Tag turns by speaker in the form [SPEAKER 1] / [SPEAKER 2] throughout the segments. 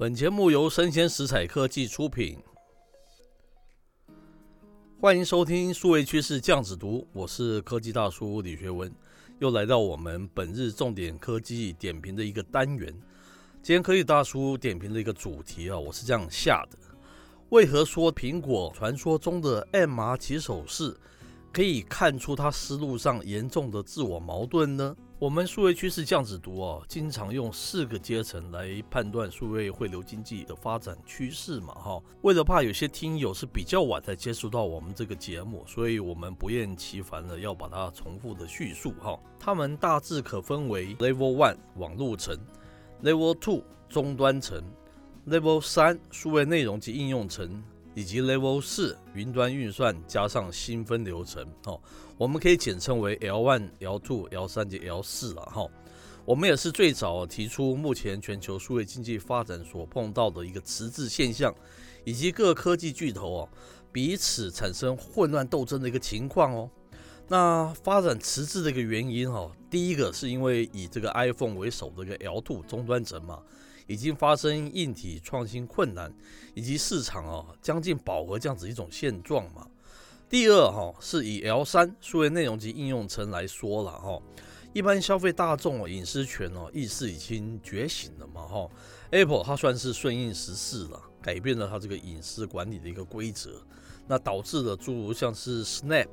[SPEAKER 1] 本节目由生鲜食材科技出品，欢迎收听数位趋势酱子读，我是科技大叔李学文，又来到我们本日重点科技点评的一个单元。今天科技大叔点评的一个主题啊，我是这样下的：为何说苹果传说中的 MR 起手式可以看出它思路上严重的自我矛盾呢？我们数位趋势这样子读哦，经常用四个阶层来判断数位汇流经济的发展趋势嘛哈。为了怕有些听友是比较晚才接触到我们这个节目，所以我们不厌其烦的要把它重复的叙述哈。它们大致可分为 Level One 网路层、Level Two 终端层、Level 三数位内容及应用层。以及 Level 四云端运算加上新分流层，哦，我们可以简称为 L one、L two、L 三及 L 四了哈。我们也是最早提出目前全球数位经济发展所碰到的一个迟滞现象，以及各科技巨头哦彼此产生混乱斗争的一个情况哦。那发展迟滞的一个原因哦，第一个是因为以这个 iPhone 为首的一个 L two 终端层嘛。已经发生硬体创新困难，以及市场啊将近饱和这样子一种现状嘛。第二哈是以 L 三数位内容及应用层来说了哈，一般消费大众隐私权哦意识已经觉醒了嘛哈。Apple 它算是顺应时势了，改变了它这个隐私管理的一个规则，那导致了诸如像是 Snap、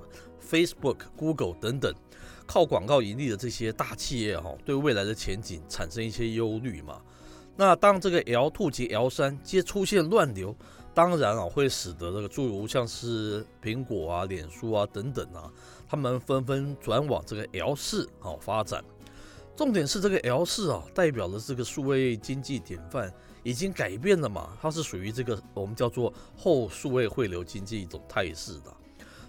[SPEAKER 1] Facebook、Google 等等靠广告盈利的这些大企业哈，对未来的前景产生一些忧虑嘛。那当这个 L2 及 L3 皆出现乱流，当然啊会使得这个诸如像是苹果啊、脸书啊等等啊，他们纷纷转往这个 L4 啊发展。重点是这个 L4 啊，代表的这个数位经济典范已经改变了嘛，它是属于这个我们叫做后数位汇流经济一种态势的。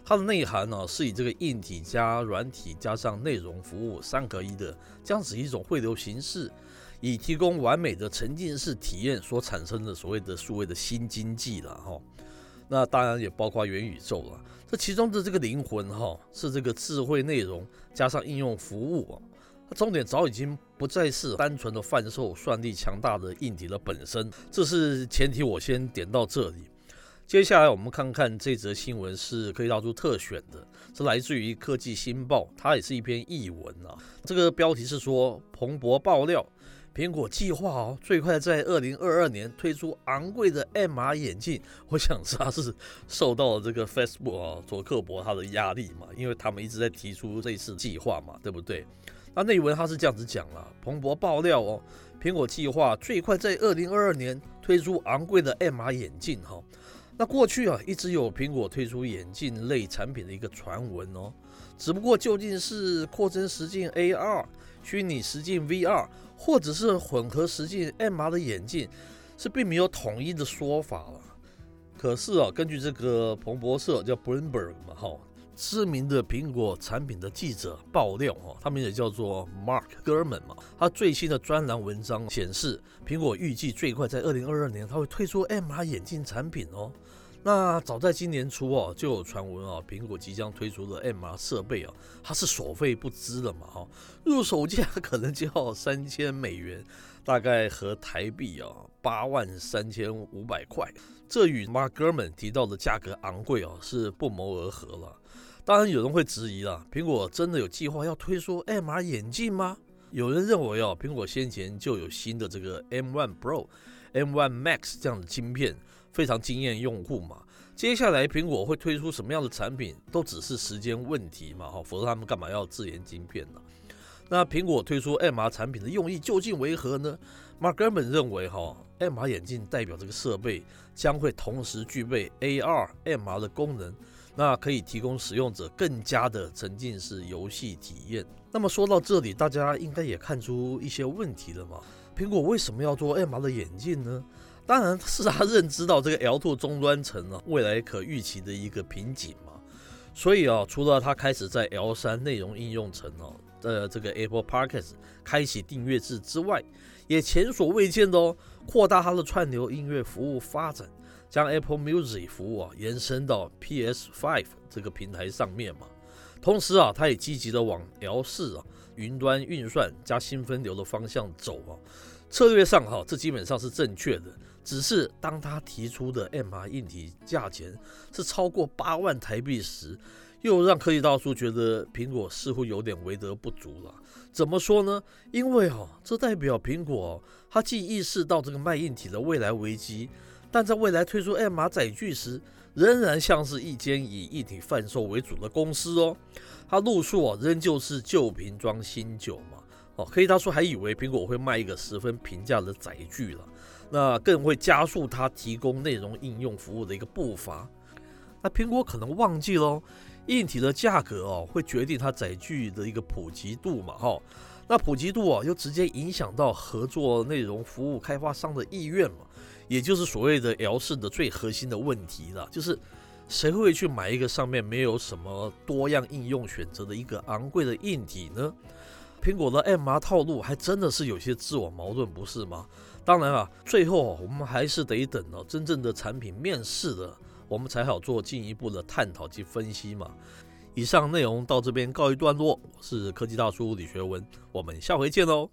[SPEAKER 1] 它的内涵呢，是以这个硬体加软体加上内容服务三合一的这样子一种汇流形式。以提供完美的沉浸式体验所产生的所谓的数位的新经济了哈，那当然也包括元宇宙了。这其中的这个灵魂哈，是这个智慧内容加上应用服务啊。它重点早已经不再是单纯的贩售算力强大的硬体的本身，这是前提。我先点到这里。接下来我们看看这则新闻是可以大叔特选的，是来自于科技新报，它也是一篇译文啊。这个标题是说彭博爆料。苹果计划哦，最快在二零二二年推出昂贵的 MR 眼镜。我想他是受到了这个 Facebook 啊，佐克伯他的压力嘛，因为他们一直在提出这次计划嘛，对不对？那内文他是这样子讲了，彭博爆料哦，苹果计划最快在二零二二年推出昂贵的 MR 眼镜哈。那过去啊，一直有苹果推出眼镜类产品的一个传闻哦，只不过究竟是扩增实境 AR、虚拟实境 VR。或者是混合实境 MR 的眼镜，是并没有统一的说法了。可是啊，根据这个彭博社叫 Bloomberg 嘛，哈，知名的苹果产品的记者爆料，哈，他们也叫做 Mark Gurman 嘛，他最新的专栏文章显示，苹果预计最快在二零二二年，他会推出 MR 眼镜产品哦。那早在今年初哦，就有传闻啊，苹果即将推出的 MR 设备啊，它是所费不支的嘛，哈，入手价可能就要三千美元，大概合台币啊八万三千五百块，这与 Mark Gurman 提到的价格昂贵啊是不谋而合了。当然有人会质疑了，苹果真的有计划要推出 MR 眼镜吗？有人认为啊，苹果先前就有新的这个 M1 Pro、M1 Max 这样的晶片。非常惊艳用户嘛，接下来苹果会推出什么样的产品，都只是时间问题嘛，哈，否则他们干嘛要自研晶片呢？那苹果推出 MR 产品的用意究竟为何呢？Mark Gurman 认为，哈，MR 眼镜代表这个设备将会同时具备 AR、MR 的功能，那可以提供使用者更加的沉浸式游戏体验。那么说到这里，大家应该也看出一些问题了嘛？苹果为什么要做 MR 的眼镜呢？当然是他认知到这个 L2 终端层呢，未来可预期的一个瓶颈嘛，所以啊，除了他开始在 L3 内容应用层哦，呃，这个 Apple Podcast 开启订阅制之外，也前所未见的哦，扩大它的串流音乐服务发展，将 Apple Music 服务啊延伸到 PS5 这个平台上面嘛。同时啊，他也积极的往 L4 啊云端运算加新分流的方向走啊。策略上哈，这基本上是正确的。只是当他提出的 MR 硬体价钱是超过八万台币时，又让科技大叔觉得苹果似乎有点为德不足了。怎么说呢？因为哈，这代表苹果它既意识到这个卖硬体的未来危机，但在未来推出 MR 载具时，仍然像是一间以一体贩售为主的公司哦。它路数啊，仍旧是旧瓶装新酒嘛。哦，科技大叔还以为苹果会卖一个十分平价的载具了。那更会加速它提供内容应用服务的一个步伐。那苹果可能忘记喽，硬体的价格哦，会决定它载具的一个普及度嘛，哈。那普及度啊，又直接影响到合作内容服务开发商的意愿嘛，也就是所谓的 L 四的最核心的问题了，就是谁会去买一个上面没有什么多样应用选择的一个昂贵的硬体呢？苹果的 MR 套路还真的是有些自我矛盾，不是吗？当然啊，最后我们还是得等到真正的产品面世了，我们才好做进一步的探讨及分析嘛。以上内容到这边告一段落，我是科技大叔李学文，我们下回见喽。